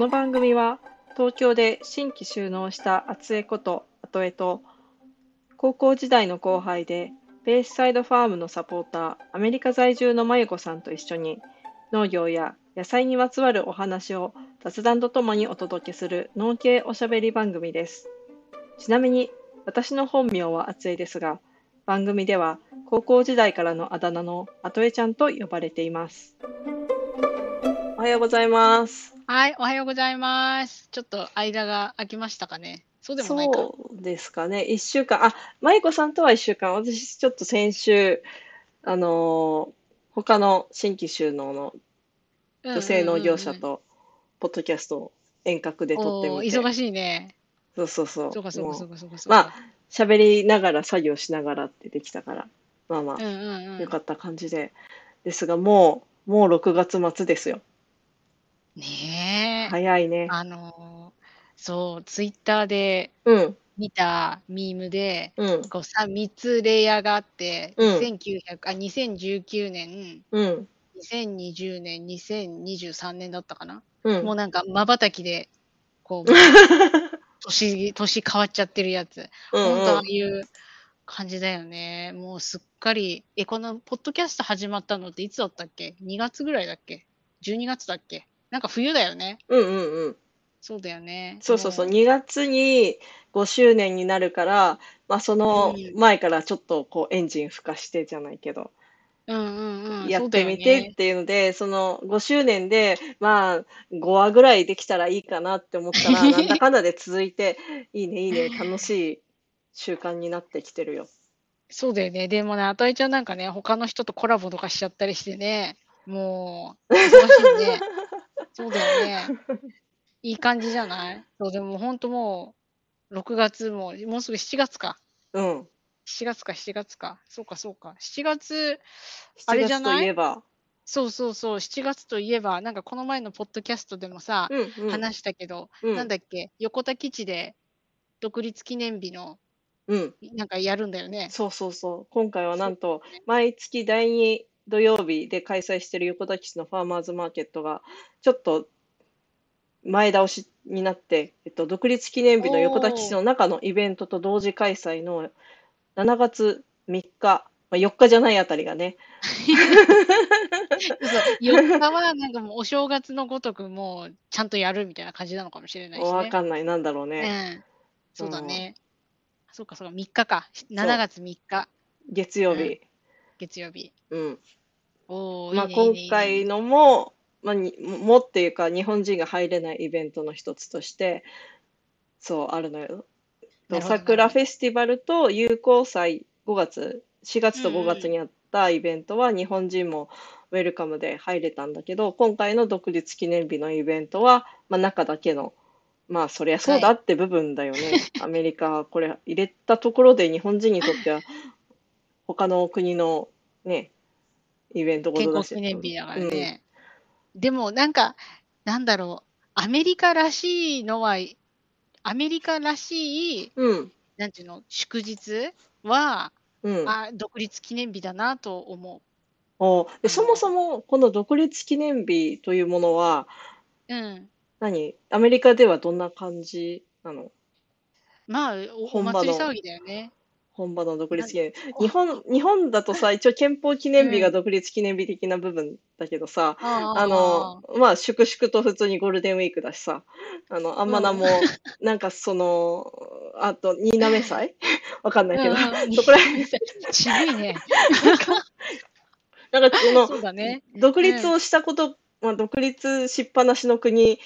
この番組は東京で新規就農した厚江こと後江と高校時代の後輩でベースサイドファームのサポーターアメリカ在住のまゆこさんと一緒に農業や野菜にまつわるお話を雑談とともにお届けする農系おしゃべり番組です。ちなみに私の本名は厚江ですが番組では高校時代からのあだ名の後江ちゃんと呼ばれています。おはようございます。はい、おはようございます。ちょっと間が空きましたかね。そうでもないか。そうですかね。一週間、あ、舞子さんとは一週間、私ちょっと先週、あのー他の新規就農の女性農業者と、ポッドキャストを遠隔で撮ってみて。忙しいね。そうそうそう。そうかそうかもそうかそうかまか。喋りながら作業しながらってできたから、まあまうんうんあ、うん。よかった感じで。ですが、もう、もう6月末ですよ。ねえ。早いね。あのーそう、ツイッターでうん、見たミームで、うん、こうさ3つレイヤーがあって、うん1900あ2019年、うん、2020年、2023年だったかな？うん。もうなんか瞬きで、こう、年、年変わっちゃってるやつ。うん本当ああうんいう感じだよね。もうすっかり、え、このポッドキャスト始まったのっていつだったっけ ?2 月ぐらいだっけ ?12 月だっけ？なんか冬だよね。うんうんうん。そうだよね。そうそうそう、も2月に5周年になるから、まあ、そのうん前からちょっとこうエンジン吹かしてじゃないけど、うんうんうん。やってみてっていうので、その5周年で、まあ、5話ぐらいできたらいいかなって思ったら、なんだかんだで続いて、いいね、いいね、楽しい習慣になってきてるよ。そうだよね。でもね、あたいちゃんなんかね、他の人とコラボとかしちゃったりしてね、もう、忙しいね。そうだよね。いい感じじゃない？そう、でも本当もう、6月も、もうすぐ7月か。うん。7月か7月か。そうかそうか。7月、あ7月とれじゃない？いえば、そうそうそう、7月といえば、なんかこの前のポッドキャストでもさ、うんうん、話したけど、うんなんだっけ、横田基地で独立記念日の、うん、なんかやるんだよね。そうそうそう。今回はなんと、毎月第2土曜日で開催している横田基地のファーマーズマーケットが、ちょっと前倒しになって、えっと、独立記念日の横田基地の中のイベントと同時開催の7月3日、まあ、4日じゃないあたりがね、そうそう4日はなんかもうお正月のごとくもうちゃんとやるみたいな感じなのかもしれないしわね。かんない、なんだろうね。うん。そうだね。そうかそうか、3日か。7月3日、月曜日。月曜日。うん。おお、まあ、今回のも、まあ、にもっていうか日本人が入れないイベントの一つとしてそうあるのよ。桜フェスティバルと友好祭5月4月と5月にあったイベントは日本人もウェルカムで入れたんだけど今回の独立記念日のイベントは、まあ、中だけのまあそりゃそうだって部分だよね。アメリカこれ入れたところで日本人にとっては他の国のねイベントご健とだし。康記念日だからね。でもなんか、なんだろう、アメリカらしいのは、アメリカらしい、うん。なんていうの、祝日は、うん。あ独立記念日だなと思おでそもそもこの独立記念日というものはう。うん。何？アメリカではどんな感じなの？まあ、お祭り騒ぎだよね。本場の独立記念日。日本、日本だとさ、一応憲法記念日が独立記念日的な部分だけどさ、ああの、まあ、粛々と普通にゴールデンウィークだしさ、あの、あんまなも、なんかその、あと、新滑祭？わかんないけど、うんそこら辺、渋いね。なんかその、そうだね。独立をしたこと、まあ、独立しっぱなしの国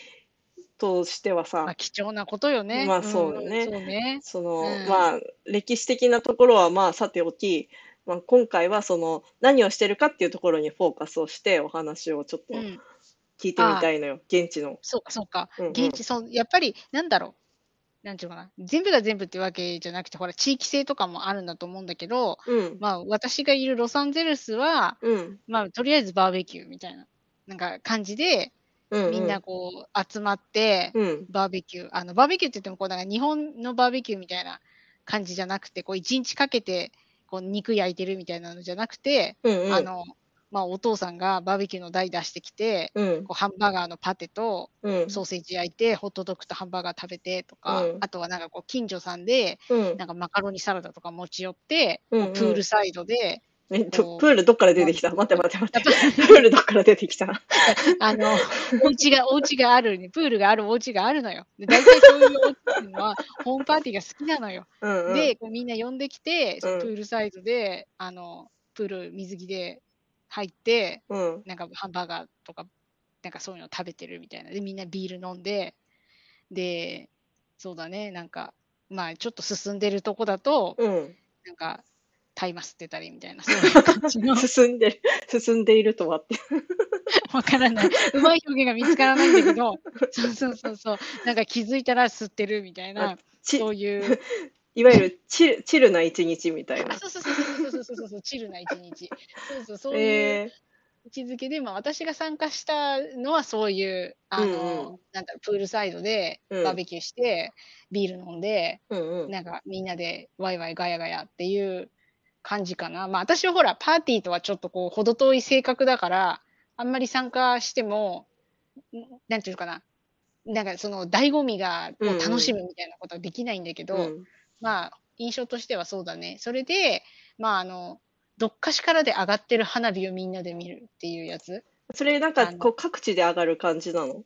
としてはさまあ、、貴重なことよね。まあそうよねんそうね。その、うんまあ、歴史的なところはまあさておき、まあ、今回はその何をしてるかっていうところにフォーカスをしてお話をちょっとうん。聞いてみたいのよ、現地の。そうか、そうか。うんうん現地、そう、やっぱり、なんだろう。なんていうのかな。全部が全部ってわけじゃなくて、ほら、地域性とかもあるんだと思うんだけど、うん、まあ、私がいるロサンゼルスは、うん、まあ、とりあえずバーベキューみたいな、なんか感じで、うん、みんなこう、集まって、うん、バーベキュー。あの、バーベキューって言っても、こう、なんか日本のバーベキューみたいな感じじゃなくて、こう、一日かけて、こう、肉焼いてるみたいなのじゃなくて、うん、うん、あの、まあ、お父さんがバーベキューの台出してきて、うん。こうハンバーガーのパテとうん。ソーセージ焼いて、ホットドッグとハンバーガー食べてとか、うんあとはなんかこう近所さんで、うん。なんかマカロニサラダとか持ち寄って、うんうんプールサイドで、えっと、プールどっから出てきた？待って待って待って。プールどっから出てきた？あの、お家が、お家があるに、プールがあるお家があるのよ。で、大体そういうお家っていうのは、ホームパーティーが好きなのよ。うんうん。で、こうみんな呼んできて、プールサイドで、あの、プール水着で入って、うん。なんかハンバーガーとか、なんかそういうの食べてるみたいな。で、みんなビール飲んで、で、そうだね、なんか、まあ、ちょっと進んでるとこだと、うん。なんか、タイマ吸ってたりみたいな、そういう感じの。進んで、進んでいるとはって。わからない。うまい表現が見つからないんだけど、そうそうそうそう。なんか気づいたら吸ってるみたいな、そういう。いわゆるチルチルな一日みたいな。そうそうそうそうそうそうそう、チルな一日。そうそう、そういう。え位置づけで、まあ、私が参加したのはそういうあの、うんうん、なんだプールサイドでバーベキューして、うん、ビール飲んで、うんうん、なんかみんなでワイワイガヤガヤっていう感じかな。まあ私はほら、パーティーとはちょっとこう、程遠い性格だから、あんまり参加しても、んなんていうのかな。なんかその醍醐味がを楽しむみたいなことはできないんだけど、うんまあ印象としてはそうだね。それで、まああの、どっかしからで上がってる花火をみんなで見るっていうやつ。それなんかこう各地で上がる感じなの？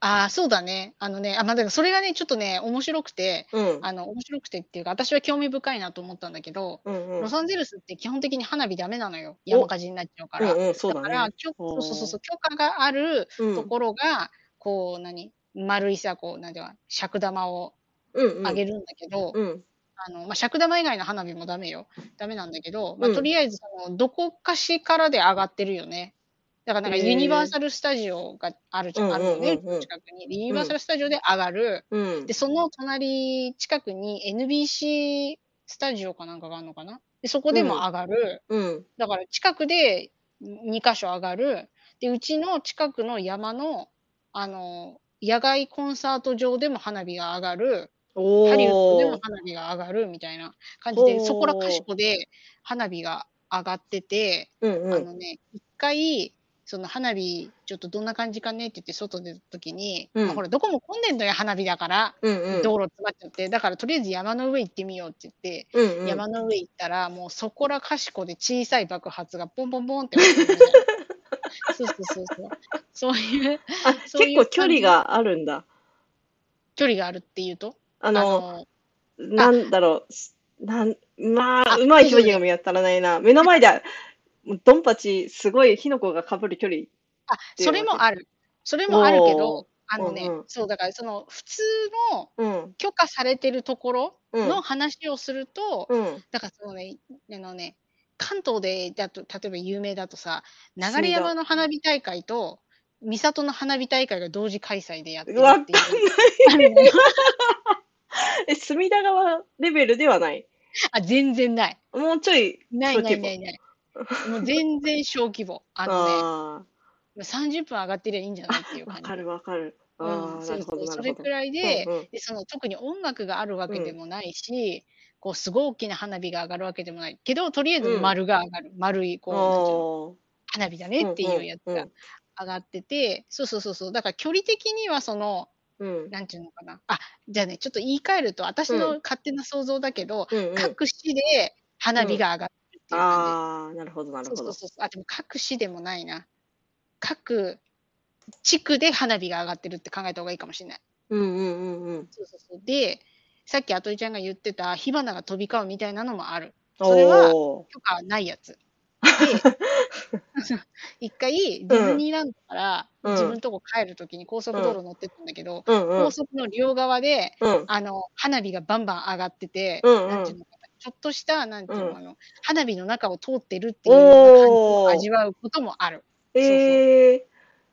ああ、そうだね。あのね、あ、まあ、だからそれがね、ちょっとね、面白くて、うん。あの、面白くてっていうか、私は興味深いなと思ったんだけど、うんうんロサンゼルスって基本的に花火ダメなのよ。山火事になっちゃうから。うんうん、そうだだから、ね。きょおーそうそうそう、許可があるうんところが、こう、何？丸いさ、こう、なんていうか、尺玉をうんうん。あげるんだけど、うん。あの、まあ、尺玉以外の花火もダメよ。ダメなんだけど、まあ、うんとりあえず、その、どこかしからで上がってるよね。だから、なんか、ユニバーサル・スタジオがあるじゃん、うんあるよね、近くに。でユニバーサル・スタジオで上がる。うんで、。その隣、近くに NBC スタジオかなんかがあるのかな？で、そこでも上がる。うん。だから近くで2箇所上がる。で、うちの近くの山の、あの、野外コンサート場でも花火が上がる。おハリウッドでもー。花火が上がるみたいな感じで、そこらかしこで花火が上がってて、うんうん。あのね、一回、その花火、ちょっとどんな感じかねって言って外出た時に、うんまあほら、どこも混んでんのよ、花火だから。うんうん。道路詰まっちゃって、だからとりあえず山の上行ってみようって言って、うんうん。山の上行ったら、もうそこらかしこで小さい爆発がポンポンポンって そうそうそうそう。そういうあ、そういう結構距離があるんだ。距離があるっていうと、あの、のなんだろう。なん、まあ、あうまい表現が見当たらないな。目の前で、ドンパチ、すごい火の粉が被る距離。あ、それもある。それもあるけど、あのね、うんうんそう、だからその普通のうん。許可されてるところうん。の話をすると、うん。だからそのね、あのね、関東でだと、例えば有名だとさ、流山の花火大会と、三郷の花火大会が同時開催でやってるわっていう。え、隅田川レベルではない？あ、全然ない。もうちょい、ないないないない。もう全然小規模。あのね、あ30分上がってりゃいいんじゃないっていう感じ。かるわかる。うんそうそれくらいで、うんうん。でその特に音楽があるわけでもないし、こうすごい大きな花火が上がるわけでもないけど、とりあえずうん。丸が上がる、丸いこうなんていうのお花火だねっていうやつがうんうん。上がってて、そうそうそうそう、だから距離的にはその、ーうん。なんていうのかな、あじゃあね、ちょっと言い換えると、私の勝手な想像だけど、うんうん。各市で花火が上がっっていう感ああ、なるほど、なじ。るほど。そうそうそうそう、あでも各市でもないな、各地区で花火が上がってるって考えた方がいいかもしれない。うんうんうんうん。そうそうそうで、さっきあといちゃんが言ってた火花が飛び交うみたいなのもある。それはお許可ないやつ。で、一回ディズニーランドからうん自分のとこ帰るときに高速道路乗ってたんだけど、ーうんうん高速の両側でうんあの花火がバンバン上がってて、うんうんなんていうのかなちょっとしたなんていうの、うんあの花火の中を通ってるっていう感じを味わうこともある。ええ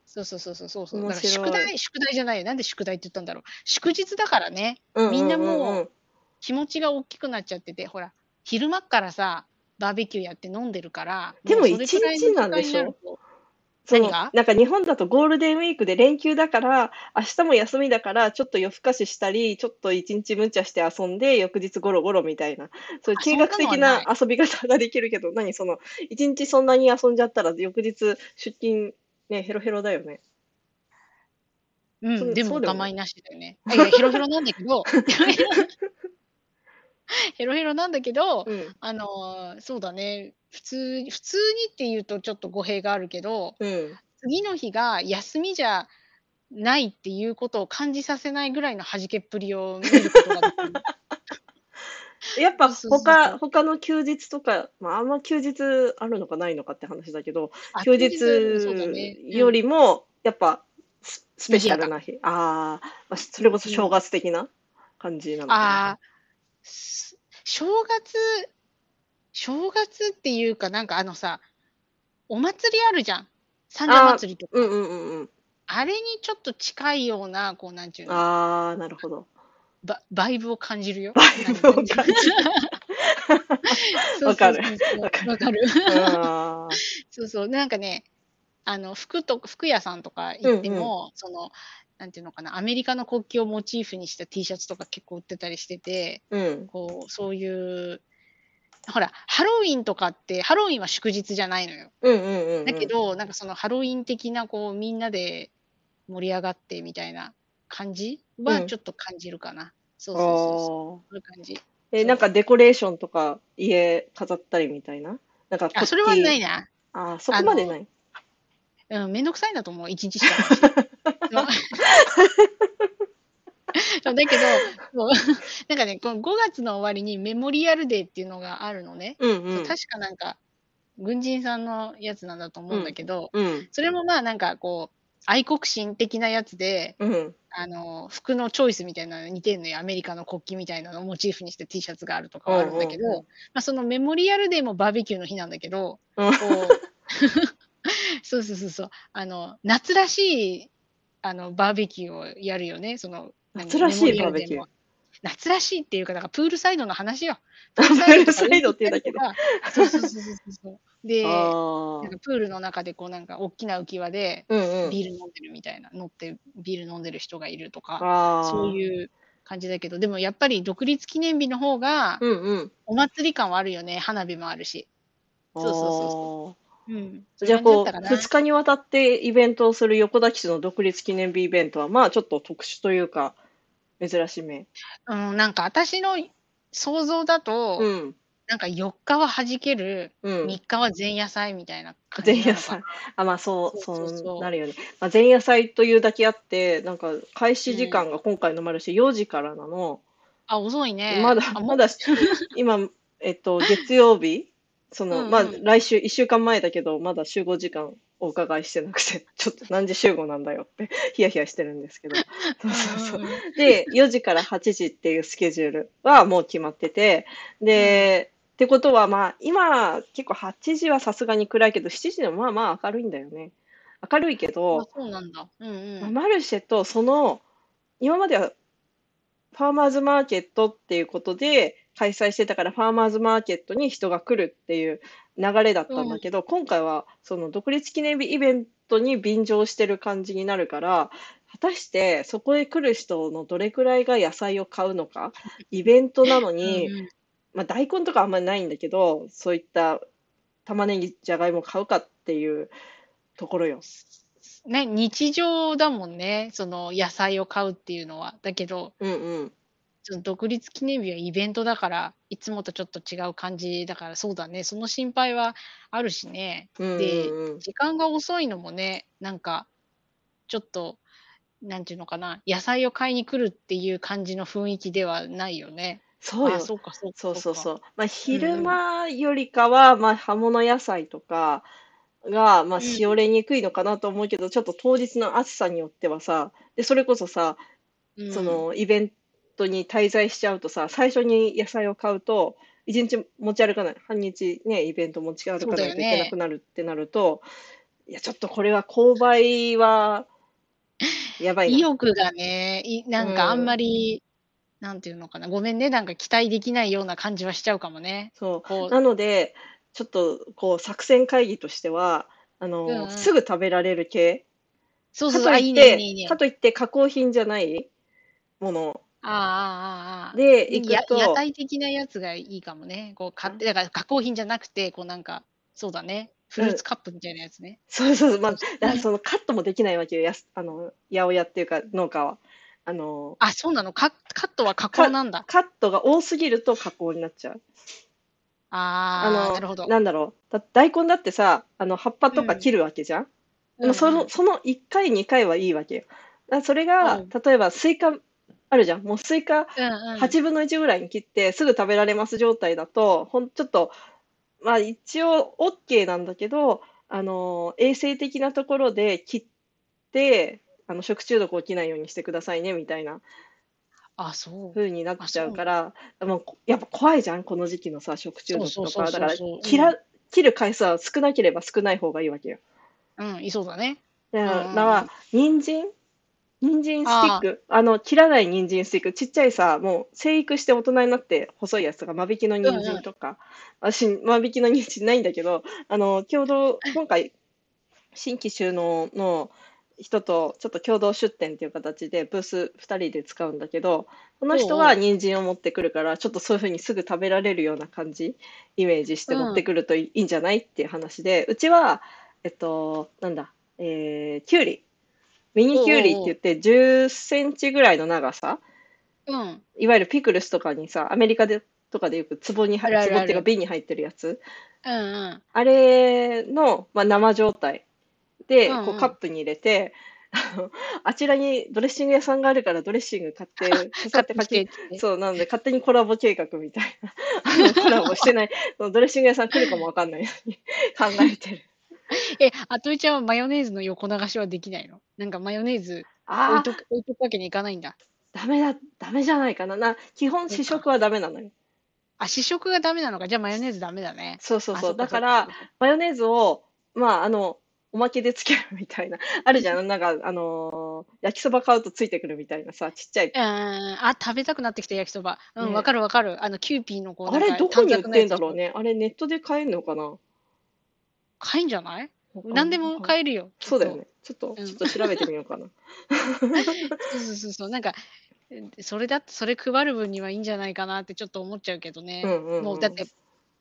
そうそうそうそうそうそう。だ面から宿題、宿題じゃないよ。なんで宿題って言ったんだろう。祝日だからね。ーみんなもううんうん気持ちが大きくなっちゃってて、ほら、昼間っからさ、バーベキューやって飲んでるから、でも一日なんでしょ？何が？なんか日本だとゴールデンウィークで連休だから、明日も休みだから、ちょっと夜更かししたり、ちょっと一日無茶して遊んで、翌日ゴロゴロみたいな、そういうあ計画的な遊び方ができるけど、何？その、一日そんなに遊んじゃったら、翌日出勤、ね、ヘロヘロだよね。うん、でも我慢なしだよね。いや、ヘロヘロなんだけど、ヘロヘロなんだけど、うん。あのーそうだね、普通、普通にっていうとちょっと語弊があるけど、うん。次の日が休みじゃないっていうことを感じさせないぐらいの弾けっぷりを見ることができる。やっぱ他、他の休日とか、まあ、あんま休日あるのかないのかって話だけど、あ休日よりも、やっぱススペシャルな日。あーまあ、それこそ正月的な感じなのかな。正月、正月っていうか、なんかあのさ、お祭りあるじゃん。三社祭りとか。うんうんうんうん。あれにちょっと近いような、こう、なんちゅうの、ああ、なるほど。ババイブを感じるよ。バイブを感じるわかるわかるわかる。あー そうそう。なんかね、あの、服と、服屋さんとか行っても、その、なんていうのかな、アメリカの国旗をモチーフにした T シャツとか結構売ってたりしてて、うん。こう、そういう、ほら、ハロウィンとかって、ハロウィンは祝日じゃないのよ。うんうんうんうん。だけど、なんかそのハロウィン的な、こう、みんなで盛り上がってみたいな感じうんはちょっと感じるかな。そうそうそうそう。あそういう感じ。ーえ、なんかデコレーションとか家飾ったりみたいな？なんかあ、それはないな。な。あーそこまでない。うん、めんどくさいんだと思う、一日しか。そうだけど、そうなんかね、この5月の終わりにメモリアルデーっていうのがあるのね。うんうん。確かなんか、軍人さんのやつなんだと思うんだけど、うん。それもまあなんかこう、愛国心的なやつで、うん。あの、服のチョイスみたいなの似てんのよ。アメリカの国旗みたいなのをモチーフにして T シャツがあるとかはあるんだけど、うんうんうんまあそのメモリアルデーもバーベキューの日なんだけど、う んこう そうそうそうそう。あの、夏らしい、あの、バーベキューをやるよね。その、何夏らしいバーベキューも夏らしいっていうか、だからプールサイドの話よ。プールサイドっていうだけで。あそうそうそうそうそう。で、あなんあ。かプールの中でこうなんか大きな浮き輪でうんうん。ビール飲んでるみたいな、乗ってビール飲んでる人がいるとか。そういう感じだけど、でもやっぱり独立記念日の方がうんうん。お祭り感はあるよね。花火もあるし。そうそうそうそうん。う。じゃあこう、そういう感じだったかな2日にわたってイベントをする横田基地の独立記念日イベントは、まあちょっと特殊というか、珍しめ。うん、なんか私の想像だと、うん。なんか4日は弾ける、うん。3日は前夜祭みたいな感じな前夜祭。あ、まあそう、そうなるよね。まあ、前夜祭というだけあって、なんか開始時間が今回のマルシェ4時からなの。あ、遅いね。まだ、まだ、今、えっと、月曜日、その、うんうんまあ、来週、1週間前だけど、まだ集合時間お伺いしてなくて、ちょっと何時集合なんだよって、ヒヤヒヤしてるんですけど。そうそうそううんうんうんで、4時から8時っていうスケジュールはもう決まってて、で、ってことは、まあ、今、結構8時はさすがに暗いけど、7時でもまあまあ明るいんだよね。明るいけあど、そうなんだ。うんうん。まあマルシェとその、今まではファーマーズマーケットっていうことで開催してたから、ファーマーズマーケットに人が来るっていう流れだったんだけど、今回はその独立記念日イベントに便乗してる感じになるから、果たしてそこへ来る人のどれくらいが野菜を買うのか、イベントなのに、うんうんまあ、大根とかあんまりないんだけど、そういった玉ねぎ、じゃがいも買うかっていうところよ。ね、日常だもんね。その野菜を買うっていうのは。だけど、うんうん。その独立記念日はイベントだから、いつもとちょっと違う感じだから、そうだね。その心配はあるしね。うんでうんうん、時間が遅いのもね、なんか、ちょっと、なんていうのかな、野菜を買いに来るっていう感じの雰囲気ではないよね。そうよあ、。そうか、そうか。そうそうかそう。まあ、昼間よりかは、まあ、葉物野菜とかが、まあ、うんしおれにくいのかなと思うけど、ちょっと当日の暑さによってはさ、で、それこそさ、うんそのイベントに滞在しちゃうとさ、最初に野菜を買うと、一日持ち歩かない、半日ね、イベント持ち歩かないといけなくなるってなると、いや、ちょっとこれは購買は、やばいな。意欲がね、いなんかあんまうんり、なんていうのかな、ごめんね、なんか期待できないような感じはしちゃうかもね。そう。なので、ちょっとこう作戦会議としては、あの、うんうんすぐ食べられる系。そうそうそう、あ、いいかといって、ね、いいね、いいね。かといって加工品じゃないものああ、ああ、ああ。で行やくと、屋台的なやつがいいかもね。こう買って、だから加工品じゃなくて、こうなんか、そうだね。フルーツカップみたいなやつね。そうそうそう、まあ、そのカットもできないわけよ、やすあの、八百屋っていうか農家は。あの、あ、そうなの？カカットは加工なんだ。カットが多すぎると加工になっちゃう。ああ、なるほど。なんだろう。だ大根だってさ、あの、葉っぱとか切るわけじゃん、でもその、その1回、2回はいいわけよ。それが、うん例えばスイカあるじゃん。もうスイカうんうん、8分の1ぐらいに切ってすぐ食べられます状態だと、ほん、ちょっと、まあ一応 OK なんだけど、あの、衛生的なところで切って、あの、食中毒起きないようにしてくださいね、みたいなあ、そう。風になっちゃうから、もうやっぱ怖いじゃん、この時期のさ、食中毒とか。そうそうそうそうだからうん切ら、切る回数は少なければ少ない方がいいわけよ。うん、いそうだね。だから、うん人参人参スティック。あの、切らない人参スティック、ちっちゃいさ、もう生育して大人になって細いやつとか、間引きの人参とか、私、間引きの人参ないんだけど、あの、共同、今回、新規収納の人とちょっと共同出店っていう形でブース2人で使うんだけど、この人は人参を持ってくるから、ちょっとそういうふうにすぐ食べられるような感じ、イメージして持ってくるといいんじゃないっていう話で、うちは、えっと、なんだ、えー、きゅうり。ミニきゅうりって言って10センチぐらいの長さ、うん。いわゆるピクルスとかにさ、アメリカでとかでよく壺に入あるあるある壺っていうか瓶に入ってるやつ。うんうん。あれの、まあ、生状態で、うんうんこうカップに入れて、あ のあちらにドレッシング屋さんがあるからドレッシング買って、買って買って。そう、なので勝手にコラボ計画みたいな、あのコラボしてない、そのドレッシング屋さん来るかもわかんないのに考えてる。え、あといちゃんはマヨネーズの横流しはできないの？なんかマヨネーズ置いとく、置いとくわけにいかないんだ。ダメだ、ダメじゃないかな。な、基本試食はダメなのよ。あ、試食がダメなのか。じゃあマヨネーズダメだね。そうそうそう。だから、そっかマヨネーズを、まあ、あの、おまけでつけるみたいな。あるじゃん。なんか、あのー焼きそば買うとついてくるみたいなさ、ちっちゃい。うん、あ、食べたくなってきた焼きそば。うん、ねわかるわかる。あの、キューピーのこう、あれ、どこに売ってんだろうね。あれ、ネットで買えんのかな？買えんじゃない？何でもえ買えるよ。そうだよね。ちょっと、うんちょっと調べてみようかな。そうそうそうそう。なんか、それだそれ配る分にはいいんじゃないかなってちょっと思っちゃうけどね。うんうんうんもうだって、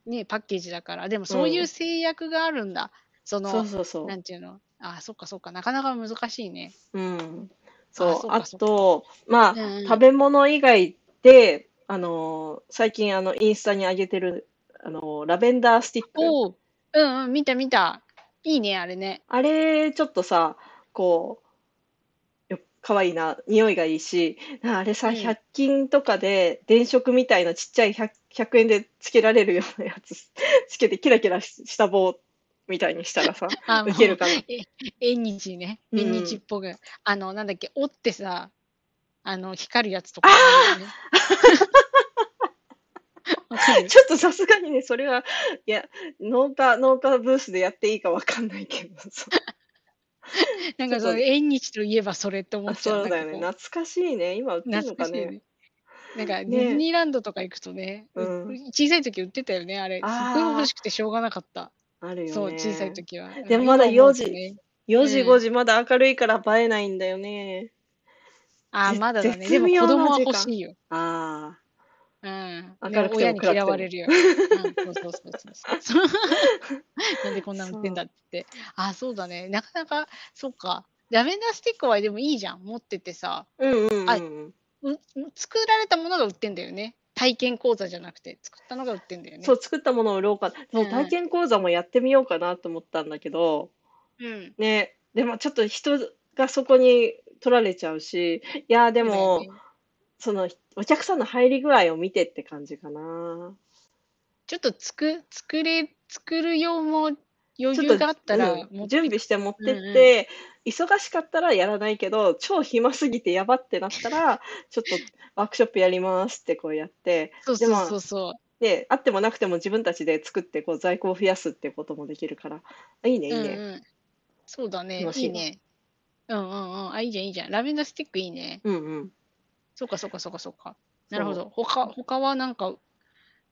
ね、パッケージだから。でもそういう制約があるんだ。その、そうそうそうな。んていうの？あ、そっかそっか。なかなか難しいね。うん。あそう。あと、まあ、うんうん食べ物以外で、あのー最近、あの、インスタに上げてる、あのーラベンダースティック。おう。うんうん、見た見た。いいね、あれね。あれ、ちょっとさ、こう、よかわいいな、匂いがいいし、ああれさ、うん100均とかで電飾みたいなちっちゃい 100, 100円でつけられるようなやつ つけてキラキラしした棒みたいにしたらさ、あウケるかな。縁日ね。うん縁日っぽく。あの、なんだっけ、折ってさ、あの、光るやつとかあるよね。ちょっとさすがにね、それは、いや、農家、農家ブースでやっていいかわかんないけどさ。なんかそのちょっと縁日といえばそれって思あっちゃう。そうだよね。懐かしいね。今売っうてるのかね。なんかディズニーランドとか行くとね、うんう小さい時売ってたよね、あれ。すごい欲しくてしょうがなかった。あるよね。そう、小さい時は。でもまだ今思うと4時ね4時、うん5時まだ明るいから映えないんだよね。あー、ぜまだだね。絶でも子供は欲しいよ。あうん。明るくても嫌われるよ。うん、そうそうそうそうそう。なんでこんなの売ってんだって。あ、そうだね。なかなか、そうか。ラベンダースティックはでもいいじゃん。持っててさ。あ。うんうんうん。あう作られたものが売ってんだよね。体験講座じゃなくて、作ったのが売ってんだよね。そう、作ったものを売ろうか。そううん体験講座もやってみようかなと思ったんだけど、うん。ね、でもちょっと人がそこに取られちゃうし、いや、でも、その、お客さんの入り具合を見てって感じかな。ちょっとつく作れ、作る用も余裕があったら、うん準備して持ってって、忙しかったらやらないけど、超暇すぎてやばってなったら、ちょっとワークショップやりますってこうやって、そうそうそうそう。で、あってもなくても自分たちで作ってこう在庫を増やすってこともできるから、あいいね、いいね。うんうん、そうだね。いいね。うんうんうん。あ、いいじゃん、いいじゃん。ラベンダースティックいいね。うんうん。そうかそうかそうかそうか。なるほど。他、他はなんか、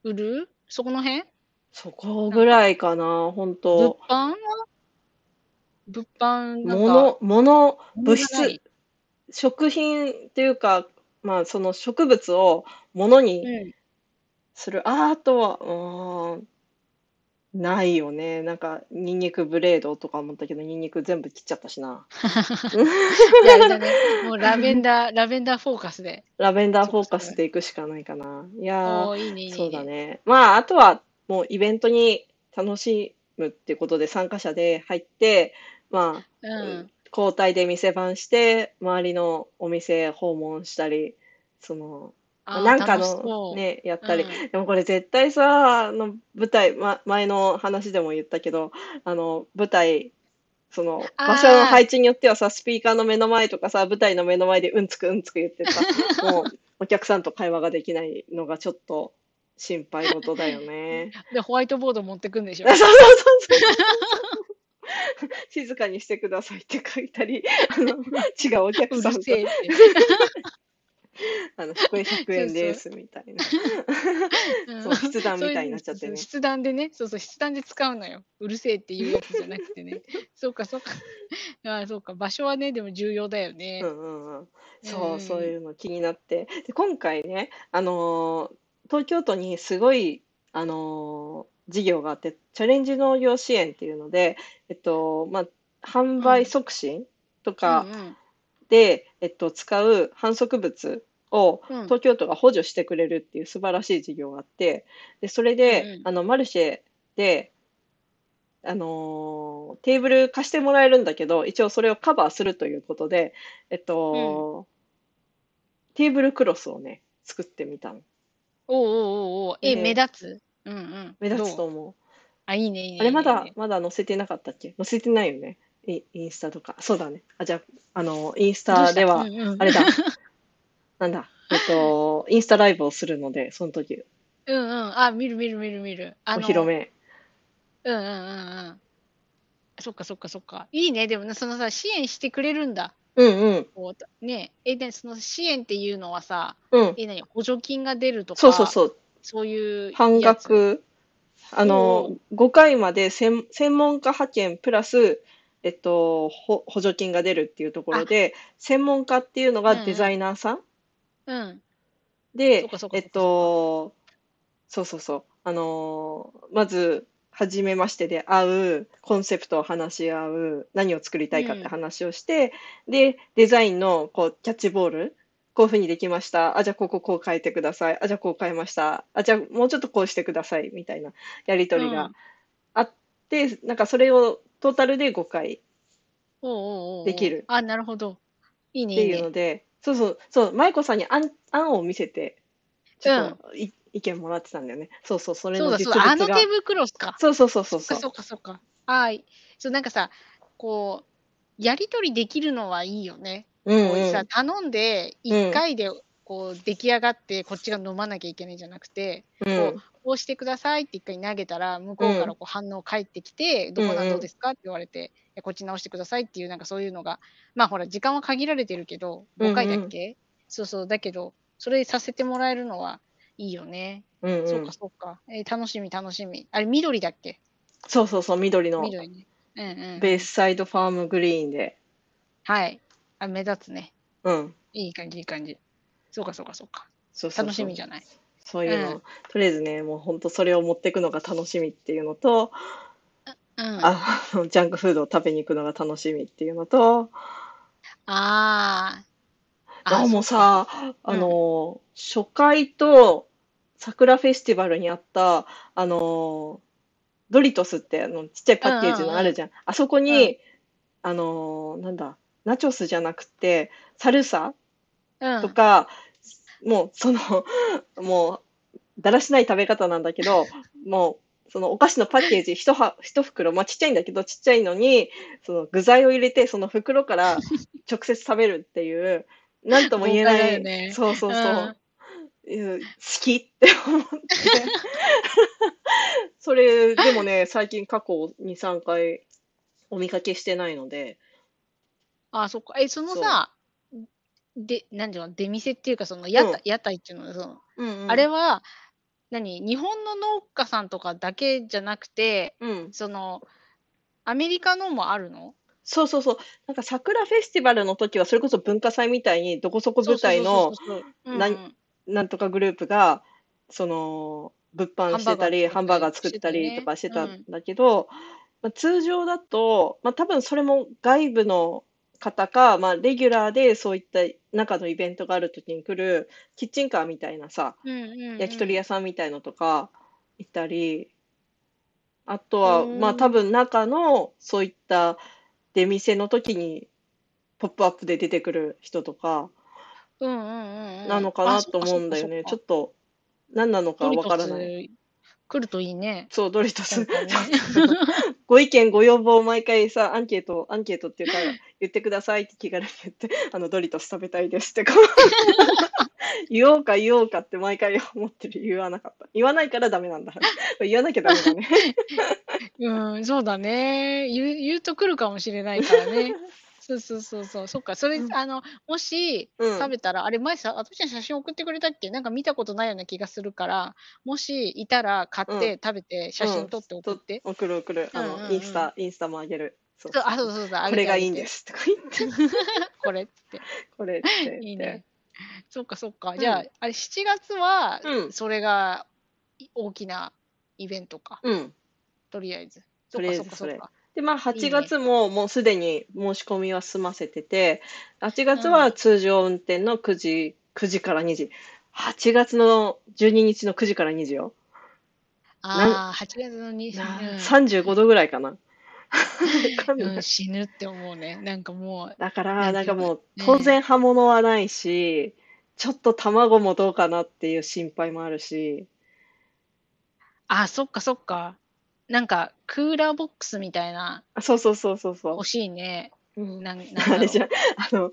売る？そこの辺？そこぐらいかな、本物当。販？は物販なんか、物、物、物質。食品っていうか、まあ、その植物を物にうん。する。アートは、うーん、ないよね。なんか、ニンニクブレードとか思ったけど、ニンニク全部切っちゃったしな。じゃああれだね、もう ラベンダー、ラベンダーフォーカスで。ラベンダーフォーカスでいくしかないかな。いやー、おー、いいね、いいね。そうだ。ね。まあ、あとは、もうイベントに楽しむっていうことで参加者で入って、まあ、うん。交代で店番して、周りのお店訪問したり、その、なんかのね、やったり。うんでもこれ絶対さ、あの舞台、ま、前の話でも言ったけど、あの舞台、その場所の配置によってはさ、スピーカーの目の前とかさ、舞台の目の前でうんつくうんつく言ってさ、もうお客さんと会話ができないのがちょっと心配事だよね。で、ホワイトボード持ってくんでしょ？あ。そうそうそうそう。静かにしてくださいって書いたり、あの違うお客うさんと。あの、これ100円ですみたいな。うんそう筆談みたいになっちゃってね筆談でね、そうそう、筆談で使うのよ。うるせえっていうやつじゃなくてね。そうか、そうか。あそうか、場所はね、でも重要だよね。うんうんうん。そうう、んそういうの気になって。で、今回ね、あのー東京都にすごい、あのー事業があって、チャレンジ農業支援っていうので、えっと、まあ、販売促進とかうんで、えっと、使う販促物をうん東京都が補助してくれるっていう素晴らしい事業があって、で、それで、うんうんあの、マルシェで、あのーテーブル貸してもらえるんだけど、一応それをカバーするということで、えっと、テーブルクロスをね、作ってみたの。おうおうおうえ、で目立つ？うんうん。目立つと思う。あ、いいね、いいね。あれまだまだ載せてなかったっけ？載せてないよね。イインスタとか。そうだね。あ、じゃあ、あの、インスタでは、うんうんあれだ。なんだ。えっと、インスタライブをするので、その時、うんうん。あ、見る見る見る見る。あおの披露目。うんうんうんうん。そっかそっかそっか。いいね。でもね、そのさ、支援してくれるんだ。うんうん。こうねえ、で、その支援っていうのはさ、うん。え、何？補助金が出るとか、そうそうそう。そういう半。額。あの、5回まで専専門家派遣プラス、えっと、ほ補助金が出るっていうところで、専門家っていうのがデザイナーさんうん。でそうかそう、かえっと、そうそうそう。あのーまず、初めましてで会う、コンセプトを話し合う、何を作りたいかって話をして、で、デザインのこうキャッチボール、こういうふうにできました。あ、じゃあこここう変えてください。あ、じゃあこう変えました。あ、じゃあもうちょっとこうしてください。みたいなやりとりがうんあって、なんかそれをトータルで5回おうおうおうおうできるあ、なるほど。いいね、っていいね。いうので、そうそう、そう、舞子さんに案、案を見せて、ちょっとい、意見もらってたんだよね。そうそう、それのそうだそうだ、あ実物が。の手袋っすか？そうそうそうそうそっかそっかそっか。はい。そう、なんかさ、こう、やりとりできるのはいいよね。うんう。こうんさ、頼んで、うん1回でこう出来上がって、こっちが飲まなきゃいけないんじゃなくて、うん。こうしてくださいって一回投げたら、向こうからこう反応返ってきて、どこなんどうですか？って言われて、こっち直してくださいっていう、なんかそういうのが、まあほら、時間は限られてるけど、5回だっけ、そうそう、だけど、それさせてもらえるのはいいよね。うんうんそうか、そうか。えー楽しみ、楽しみ。あれ、緑だっけ？そうそうそう、緑の緑ね。うんうん。ベースサイドファームグリーンで。はい。あ、目立つね。うん。いい感じ、いい感じ。そうか、そうか、そうか。そう楽しみじゃない？そういうの、うんとりあえずね、もう本当それを持っていくのが楽しみっていうのと、うん。あああのジャンクフードを食べに行くのが楽しみっていうのと、あー。あ、もうさ、うんあの、初回と桜フェスティバルにあった、あの、ドリトスってあのちっちゃいパッケージのあるじゃん。あそこに、あの、なんだ、ナチョスじゃなくて、サルサうん。とか、もうその、もう、だらしない食べ方なんだけど、もう、そのお菓子のパッケージ一は一袋、まあちっちゃいんだけど、ちっちゃいのに、その具材を入れて、その袋から直接食べるっていう、なんとも言えない、ね。そうそうそう、うん。好きって思って。それ、でもね、最近過去2、3回お見かけしてないので、ああ、そっか。え、そのさ、で、なんていうの、出店っていうか、その屋台、うん。屋台っていうの？は、その、うんうん。あれは、何？日本の農家さんとかだけじゃなくて、うん、その、アメリカのもあるの？そうそうそう。なんか桜フェスティバルの時は、それこそ文化祭みたいに、どこそこ舞台のなんとかグループが、その、物販してたり、ハンバーガー作ったりとかしてたんだけど、まあ、通常だと、まあ、多分それも外部の方か、まあ、レギュラーでそういった中のイベントがある時に来るキッチンカーみたいなさ、うんうんうん。焼き鳥屋さんみたいのとかいたり、あとは、まあ多分中のそういった出店の時にポップアップで出てくる人とかうんうんうんうん。なのかなと思うんだよね。ちょっと何なのかわからない。い。来るといいね。そう、ドリトス。ね ご意見、ご要望を毎回さ、アンケート、アンケートっていうか、言ってくださいって気軽に言って、あの、ドリトス食べたいですって 言おうか言おうかって毎回思ってる。言わなかった。言わないからダメなんだ。言わなきゃダメだね。うん、そうだね。言う言うと来るかもしれないからね。そうそうそうそう。そっか、それ、うんあの、もしうん食べたら、あれ前さ、あとちゃん写真送ってくれたっけ？なんか見たことないような気がするから、もしいたら買って、うん食べて、写真撮って送って。送る送る。あの、うんうんうんインスタ、インスタもあげる。そうそうあ、そうそうそう。あこれがいいんす。ですとか言って、これって。これって言って。いいね。そっかそっか。んじゃあ、あれ7月は、うんそれがい大きなイベントか。うん。とりあえず。とりあえずそれそっかそっか。で、まあ、いい8ね月ももうすでに申し込みは済ませてて、8月は通常運転の9時、9時から2時。8月の12日の9時から2時よ。ああ、8月の2、なうん35度ぐらいかな。うん、死ぬって思うね。なんかもだから、なんんかもう、ね当然刃物はないし、ちょっと卵もどうかなっていう心配もあるし、う、あ、そっかそっか。なんか、クーラーボックスみたいな、あそうそうそうそうそう欲。しいね。うんなん なんだろうあれじゃん、あの、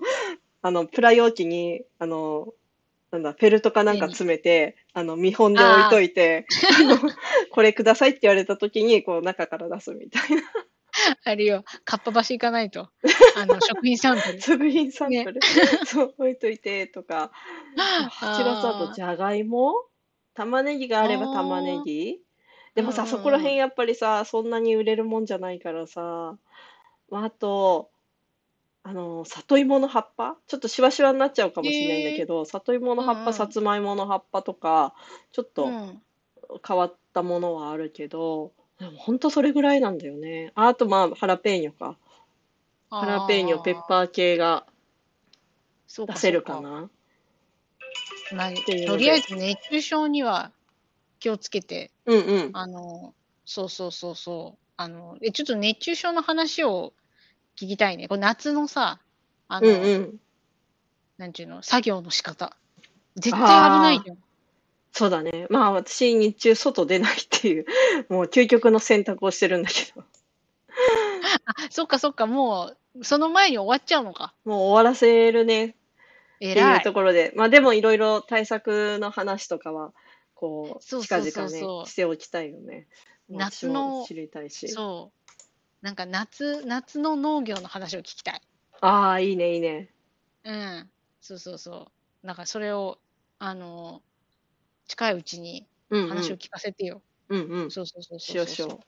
あの、プラ容器に、あの、なんだ、フェルトかなんか詰めて、あの、見本で置いといて、あの、これくださいって言われた時に、こう、中から出すみたいな。あれよ、かっぱ橋行かないと。あの、食品サンプル。食品サンプル、そう、置いといて、とか。8月だと、じゃがいも？玉ねぎがあれば玉ねぎ？でもさ、うんうんうんそこら辺やっぱりさ、そんなに売れるもんじゃないからさ、まあ、あと、あの、里芋の葉っぱ？ちょっとしわしわになっちゃうかもしれないんだけど、里芋の葉っぱ、うんうんさつまいもの葉っぱとか、ちょっとうん。変わったものはあるけど、でも本当それぐらいなんだよね。ああとまあ、ハラペーニョか。ハラペーニョ、ペッパー系がー出せるか。な。まあ、ていうとりあえず熱中症には気をつけて、うんうん。あの、そうそうそうそう。あの、え、ちょっと熱中症の話を聞きたいね。これ夏のさ、あの、うんうん。なんていうの、作業の仕方。絶対危ないじゃん。そうだね。まあ私日中外出ないっていう、もう究極の選択をしてるんだけど。あ、そっかそっか、もう、その前に終わっちゃうのか。もう終わらせるねってい。うところで。まあでもいろいろ対策の話とかは、こう、そうそう近々ね、しておきたいよね。夏の私も知りたいし。そう。なんか夏、夏の農業の話を聞きたい。ああ、いいね、いいね。うん。そうそうそう。なんかそれを、あの、近いうちにうん、うん。話を聞かせてよ。うんうん。そうそうそうそう。しようしよ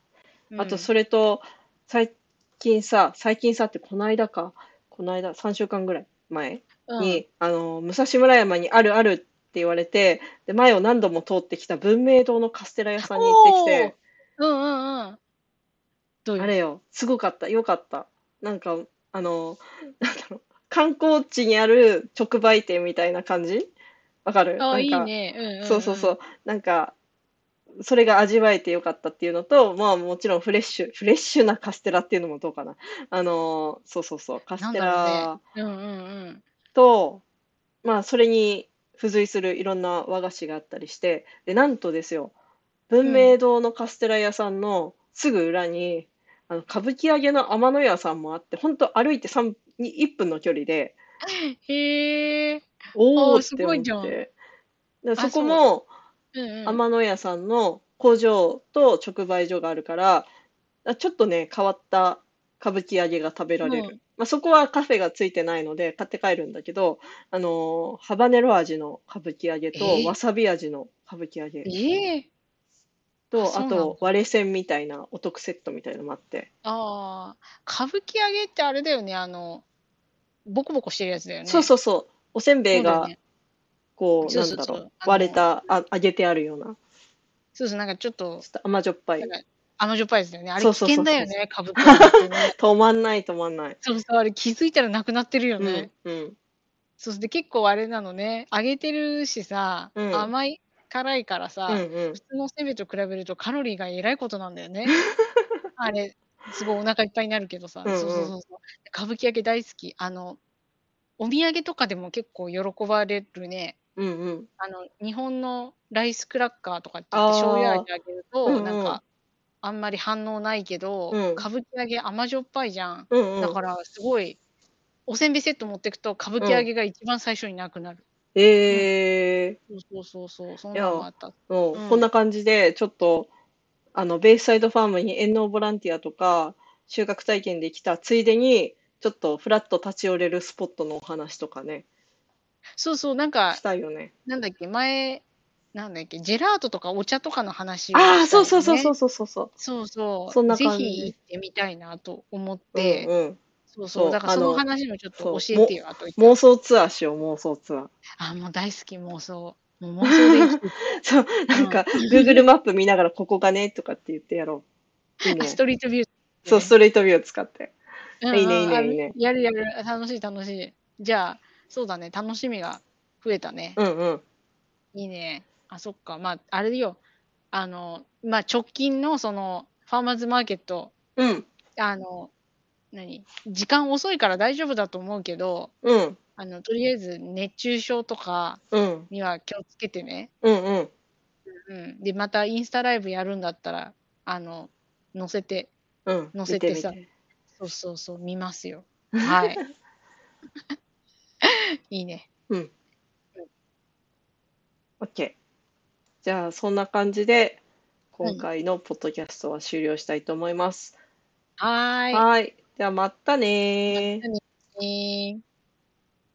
あと、それと、最近さ、最近さってこの間か、この間、3週間ぐらい前うんに、あの、武蔵村山にあるあるって言われて、で、前を何度も通ってきた文明堂のカステラ屋さんに行ってきて、うんうんうん。どういう？あれよ、すごかった、よかった。なんか、あの、なんだろう、観光地にある直売店みたいな感じ？わかる？あ、ないんか、いね。うんうんうん。そうそうそう。なんか、それが味わえてよかったっていうのと、まあもちろんフレッシュ、フレッシュなカステラっていうのもどうかな。あの、そうそうそう、カステラうんうんうん。と、まあそれに付随するいろんな和菓子があったりして、で、なんとですよ、文明堂のカステラ屋さんのすぐ裏に、あの歌舞伎揚げの天野屋さんもあって、本当歩いて3、に1分の距離で、へえ。おーあーすって思っごいじゃんて。であそこも、うんうん。天野屋さんの工場と直売所があるから、あちょっとね、変わった歌舞伎揚げが食べられる。うんまあ、そこはカフェがついてないので買って帰るんだけど、あのーハバネロ味の歌舞伎揚げとえー？わさび味の歌舞伎揚げ。ええと、あと、割れ線みたいなお得セットみたいなのもあって。ああ、歌舞伎揚げってあれだよね、あの、ボコボコしてるやつだよね。そうそうそう。おせんべいが。こう、なんだろう、割れた、あ、揚げてあるような、そうそう、なんかちょっとちょっと甘じょっぱいなん。か甘じょっぱいですよね。あれ危そうそうそうそう険だよね、歌舞伎揚げってね。止まんない止まんない。そうそう、あれ気づいたらなくなってるよね。うん、うん。そうそうで、結構あれなのね、揚げてるしさ、うん甘い、辛いからさ、うんうん普通のおせんべいと比べるとカロリーがえらいことなんだよね。あれ、すごいお腹いっぱいになるけどさ、うんうんそうそうそうそう。歌舞伎揚げ大好き。あの、お土産とかでも結構喜ばれるね。うんうん。あの、日本のライスクラッカーとかって言ってあー醤油味あげると、うんうんなんか、あんまり反応ないけど、うん歌舞伎揚げ甘じょっぱいじゃん。うんうん。だからすごい、おせんべいセット持ってくと歌舞伎揚げが一番最初になくなる。えそうそうそうそう、そんなのもあった。ー、もううんこんな感じで、ちょっと、あの、ベイサイドファームに遠農ボランティアとか、収穫体験できたついでに、ちょっとフラッと立ち寄れるスポットのお話とかね、そうそう、なんかし、たいよね。なんだっけ、前、なんだっけ、ジェラートとかお茶とかの話をああ、したよねそうそうそうそうそうそう。そうそう。そんな感じぜひ行ってみたいなと思っうんて、うん。そうそう。だからその話もちょっと教えてよ、あと。妄想ツアーしよう、妄想ツアー。あ、もう大好き、妄想。もう妄想で そう、なんか、Google マップ見ながら、ここがね、とかって言ってやろう。いいねあ。ストリートビュー、そう、ストリートビューを使って。うんいいねいいねあいいねやるやる。楽しい楽しい。じゃあ、そうだね。楽しみが増えたね。うんうん。いいね。あ、そっか。まあ、あれよ。あの、まあ、直近のその、ファーマーズマーケット、うん。あの、何？時間遅いから大丈夫だと思うけど、うん。あの、とりあえず熱中症とかうん。には気をつけてね。うんうん。うん。で、またインスタライブやるんだったら、あの、載せて、うん。載せてさ見みそうそうそう、見ますよ。はい。いいね。うん。OK。じゃあそんな感じで今回のポッドキャストは終了したいと思います。はーい。はい。ではまたねー。またねー